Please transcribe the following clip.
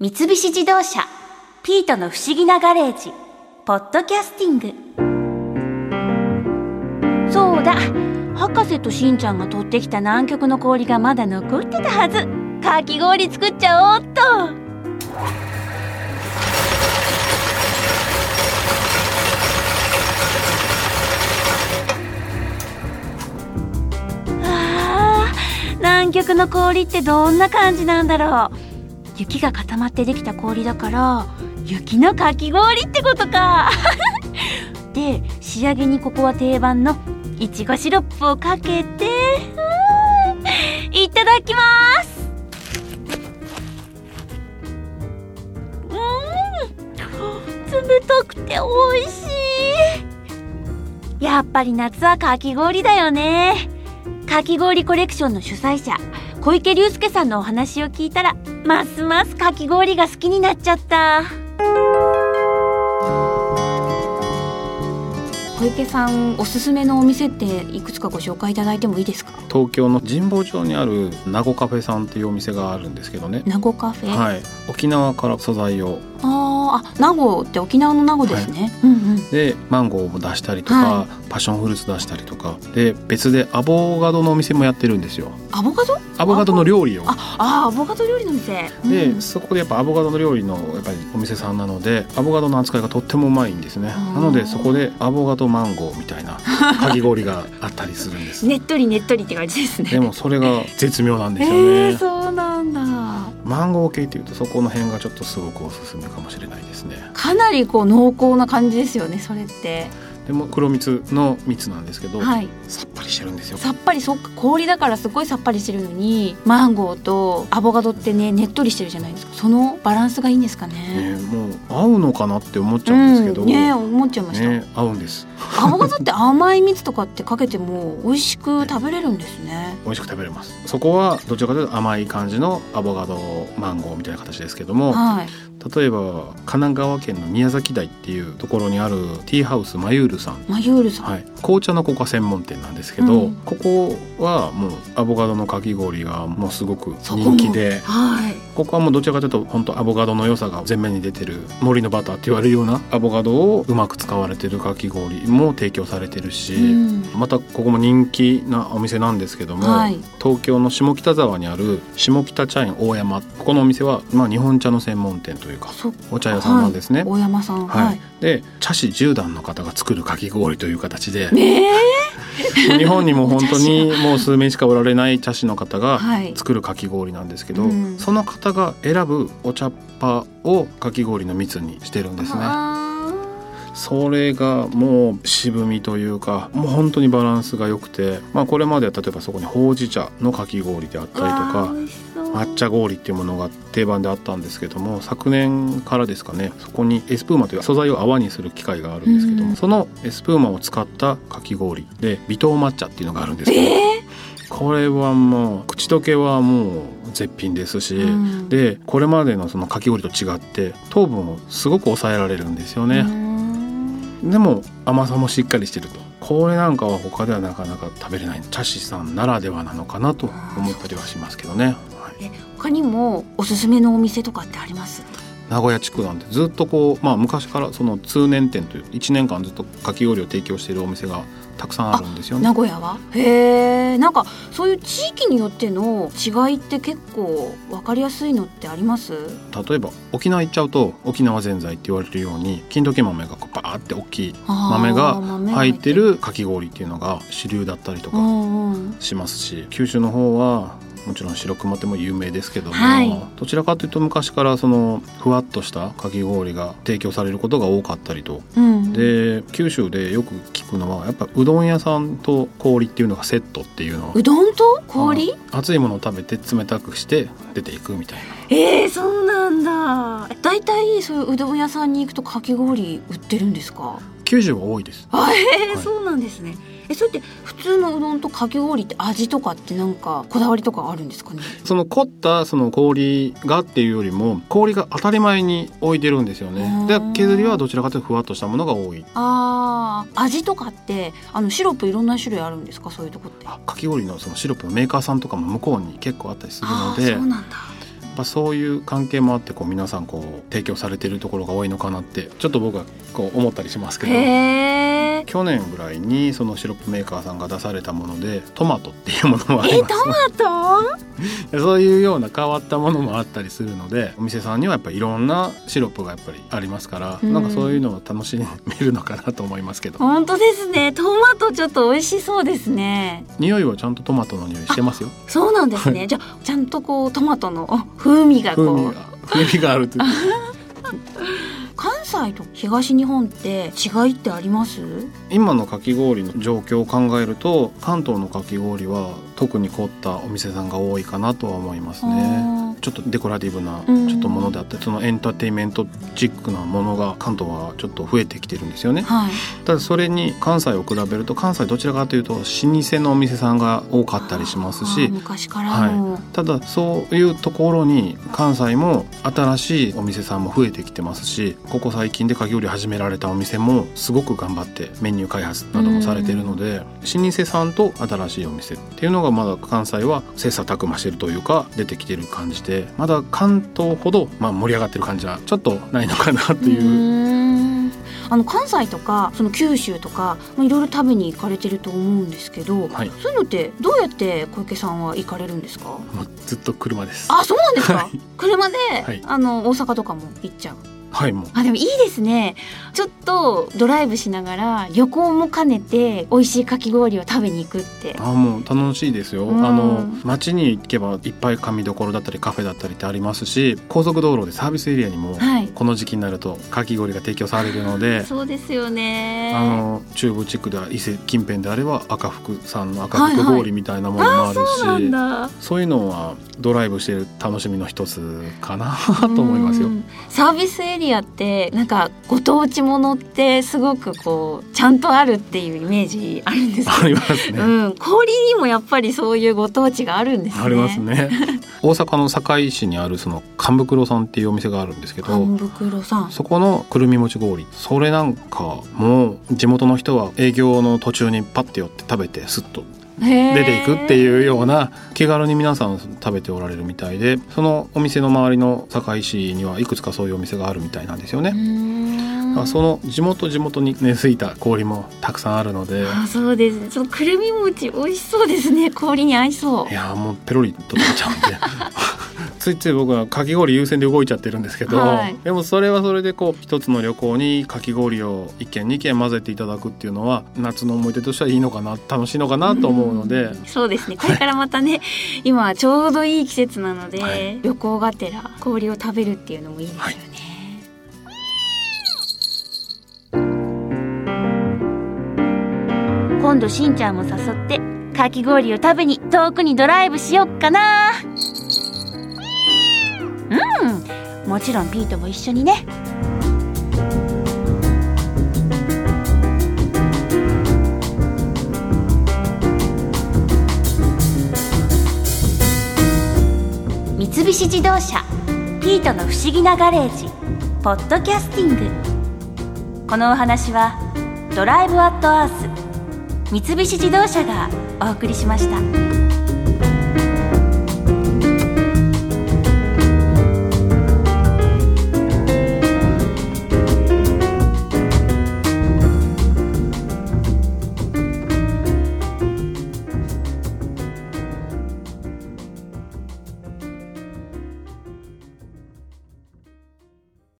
三菱自動車「ピートの不思議なガレージ」「ポッドキャスティング」そうだ博士としんちゃんが取ってきた南極の氷がまだ残ってたはず。かき氷作っちゃおうっと。あ南極の氷ってどんな感じなんだろう。雪が固まってできた氷だから雪のかき氷ってことか。で仕上げにここは定番のいちごシロップをかけていただきます。うん冷たくて美味しい。やっぱり夏はかき氷だよね。かき氷コレクションの主催者小池隆介さんのお話を聞いたらますますかき氷が好きになっちゃった。小池さんおすすめのお店っていくつかご紹介いただいてもいいですか？東京の神保町にある名護カフェさんっていうお店があるんですけどね。名護カフェ、はい。沖縄から素材をあーあ名護って沖縄の名護ですね、うんうん。でマンゴーも出したりとか、はパッションフルーツ出したりとかで別でアボカドのお店もやってるんですよ。アボカド？アボカドの料理を。ああアボカド料理の店。で、うん。そこでやっぱアボカドの料理のやっぱりお店さんなのでアボカドの扱いがとってもうまいんですね。なのでそこでアボカドマンゴーみたいな かき氷があったりするんです。ねっとりねっとりって感じですね。でもそれが絶妙なんですよえね、ー、そう。なんだマンゴー系というとそこの辺がちょっとすごくおすすめかもしれないですね。かなりこう濃厚な感じですよねそれって。でも黒蜜の蜜なんですけど、はい。さっぱりしてるんですよ。さっぱりそっか氷だからすごいさっぱりしてるのにマンゴーとアボカドってねねっとりしてるじゃないですか。そのバランスがいいんですかね。ね、もう合うのかなって思っちゃうんですけど、うん、ね思っちゃいました、ね合うんです。アボカドって甘い蜜とかってかけても美味しく食べれるんですね。美味しく食べれます。そこはどちらかというと甘い感じのアボカドマンゴーみたいな形ですけどもはい。例えば神奈川県の宮崎台っていうところにあるティーハウスマユールさん。マユールさん、はい、紅茶のココア専門店なんですけど、うん。ここはもうアボカドのかき氷がもうすごく人気ではい。ここはもうどちらかというと本当アボカドの良さが前面に出てる森のバターって言われるようなアボカドをうまく使われてるかき氷も提供されてるし、うん。またここも人気なお店なんですけども、はい。東京の下北沢にある下北茶園大山。ここのお店は、まあ、日本茶の専門店というかそお茶屋さんなんですね。大山さん。はい。はい、で茶師10段の方が作るかき氷という形でねえ。日本にも本当にもう数名しかおられない茶師の方がはい。作るかき氷なんですけど、うん。その方が選ぶお茶っ葉をかき氷の蜜にしてるんですね。あそれがもう渋みというかもう本当にバランスが良くて、まあ、これまでは例えばそこにほうじ茶のかき氷であったりとか抹茶氷っていうものが定番であったんですけども昨年からですかねそこにエスプーマという素材を泡にする機械があるんですけども、うん。そのエスプーマを使ったかき氷で微糖抹茶っていうのがあるんですけど、えこれはもう口どけはもう絶品ですし、うん。でこれまでのそのかき氷と違って糖分をすごく抑えられるんですよね。うん。でも甘さもしっかりしてると。これなんかは他ではなかなか食べれない茶師さんならではなのかなと思ったりはしますけどね、はい、他にもおすすめのお店とかってあります？名古屋地区なんてずっとこう、まあ、昔からその通年店という1年間ずっとかき氷を提供しているお店がたくさんあるんですよね。名。古屋は？へえんかそういう地域によっての違いって結構分かりやすいのってあります？例えば沖縄行っちゃうと沖縄ぜんざいって言われるように金時豆がこうバーって大きい豆が入ってる。かき氷っていうのが主流だったりとうかしますし九州の方はもちろん白熊手も有名ですけども、はい。どちらかというと昔からそのふわっとしたかき氷が提供されることが多かったりと。うん。で九州でよく聞くのはやっぱうどん屋さんと氷っていうのがセットっていうの。うどんと氷？熱いものを食べて冷たくして出ていくみたいな。えー、そうなんだ。だいたいそういううどん屋さんに行くとかき氷売ってるんですか？九州は多いです。あえーはい。そうなんですね。えそれって普通のうどんとかき氷って味とかってなんかこだわりとかあるんですかね？その凝ったその氷がっていうよりも氷が当たり前に置いてるんですよね。でうん削りはどちらかというとふわっとしたものが多い。あー。味とかってあのシロップいろんな種類あるんですか？そういうとこって。あかき氷のそのシロップのメーカーさんとかも向こうに結構あったりするので。そうなんだぱそういう関係もあってこう皆さんこう提供されてるところが多いのかなってちょっと僕はこう思ったりしますけど。去年ぐらいにそのシロップメーカーさんが出されたものでトマトっていうものもありえます。トマト？そういうような変わったものもあったりするのでお店さんにはやっぱりいろんなシロップがやっぱりありますから、うん。なんかそういうのを楽しめるのかなと思いますけど。本当ですね。トマトちょっと美味しそうですね。匂いはちゃんとトマトの匂いしてますよ。そうなんですね。じゃあちゃんとこうトマトの風味がこう。風味が。風味があるって関西と東日本って違いってあります？今のかき氷の状況を考えると関東のかき氷は特に凝ったお店さんが多いかなとは思いますねちょっとデコラティブなうん。ちょっとものであったりそのエンターテインメントチックなものが関東はちょっと増えてきてるんですよね。はい。ただそれに関西を比べると関西どちらかというと老舗のお店さんが多かったりしますし昔からの、ただそういうところに関西も新しいお店さんも増えてきてますしここ最近でかき氷始められたお店もすごく頑張ってメニュー開発などもされているので老舗さんと新しいお店っていうのがまだ関西は切磋琢磨してるというか出てきてる感じでまだ関東ほどまあ盛り上がってる感じはちょっとないのかなという。あの関西とかその九州とかまあいろいろ食べに行かれてると思うんですけど、はい。そういうのってどうやって小池さんは行かれるんですか？もうずっと車です。あそうなんですか、はい。車で、はい。あの大阪とかも行っちゃうはいもう。あでもいいですね。ちょっとドライブしながら旅行も兼ねて美味しいかき氷を食べに行くって。あもう楽しいですよ、うん。あの街に行けばいっぱい紙どころだったりカフェだったりってありますし高速道路でサービスエリアにもはい。この時期になるとかき氷が提供されるので、そうですよね。あの中部地区では伊勢近辺であれば赤福さんの赤福氷みたいなものもあるし、そういうのはドライブしてる楽しみの一つかなと思いますよ。う。ん。サービスエリアってなんかご当地ものってすごくこうちゃんとあるっていうイメージあるんですあけりますね。ど、うん、氷にもやっぱりそういうご当地があるんですね。ありますね。大阪の堺市にあるその神袋さんっていうお店があるんですけど、神袋さん。そこのくるみ餅氷それなんかも地元の人は営業の途中にパッて寄って食べてスッと出出ていくっていうような気軽に皆さん食べておられるみたいでそのお店の周りの堺市にはいくつかそういうお店があるみたいなんですよね。その地元地元に根付いた氷もたくさんあるので。あそうですね。そのくるみ餅美味しそうですね。氷に合いそう。いやーもうペロリと食べちゃうんでついつい僕はかき氷優先で動いちゃってるんですけど、はい。でもそれはそれでこう一つの旅行にかき氷を1軒2軒混ぜていただくっていうのは夏の思い出としてはいいのかな楽しいのかなと思うので、そうですね。これからまたね 今はちょうどいい季節なので、はい。旅行がてら氷を食べるっていうのもいいですよね、今度しんちゃんも誘ってかき氷を食べに遠くにドライブしよっかなうん。もちろんピートも一緒にね。三菱自動車「ピートの不思議なガレージ」ポッドキャスティング。このお話は「ドライブ・アット・アース」三菱自動車がお送りしました。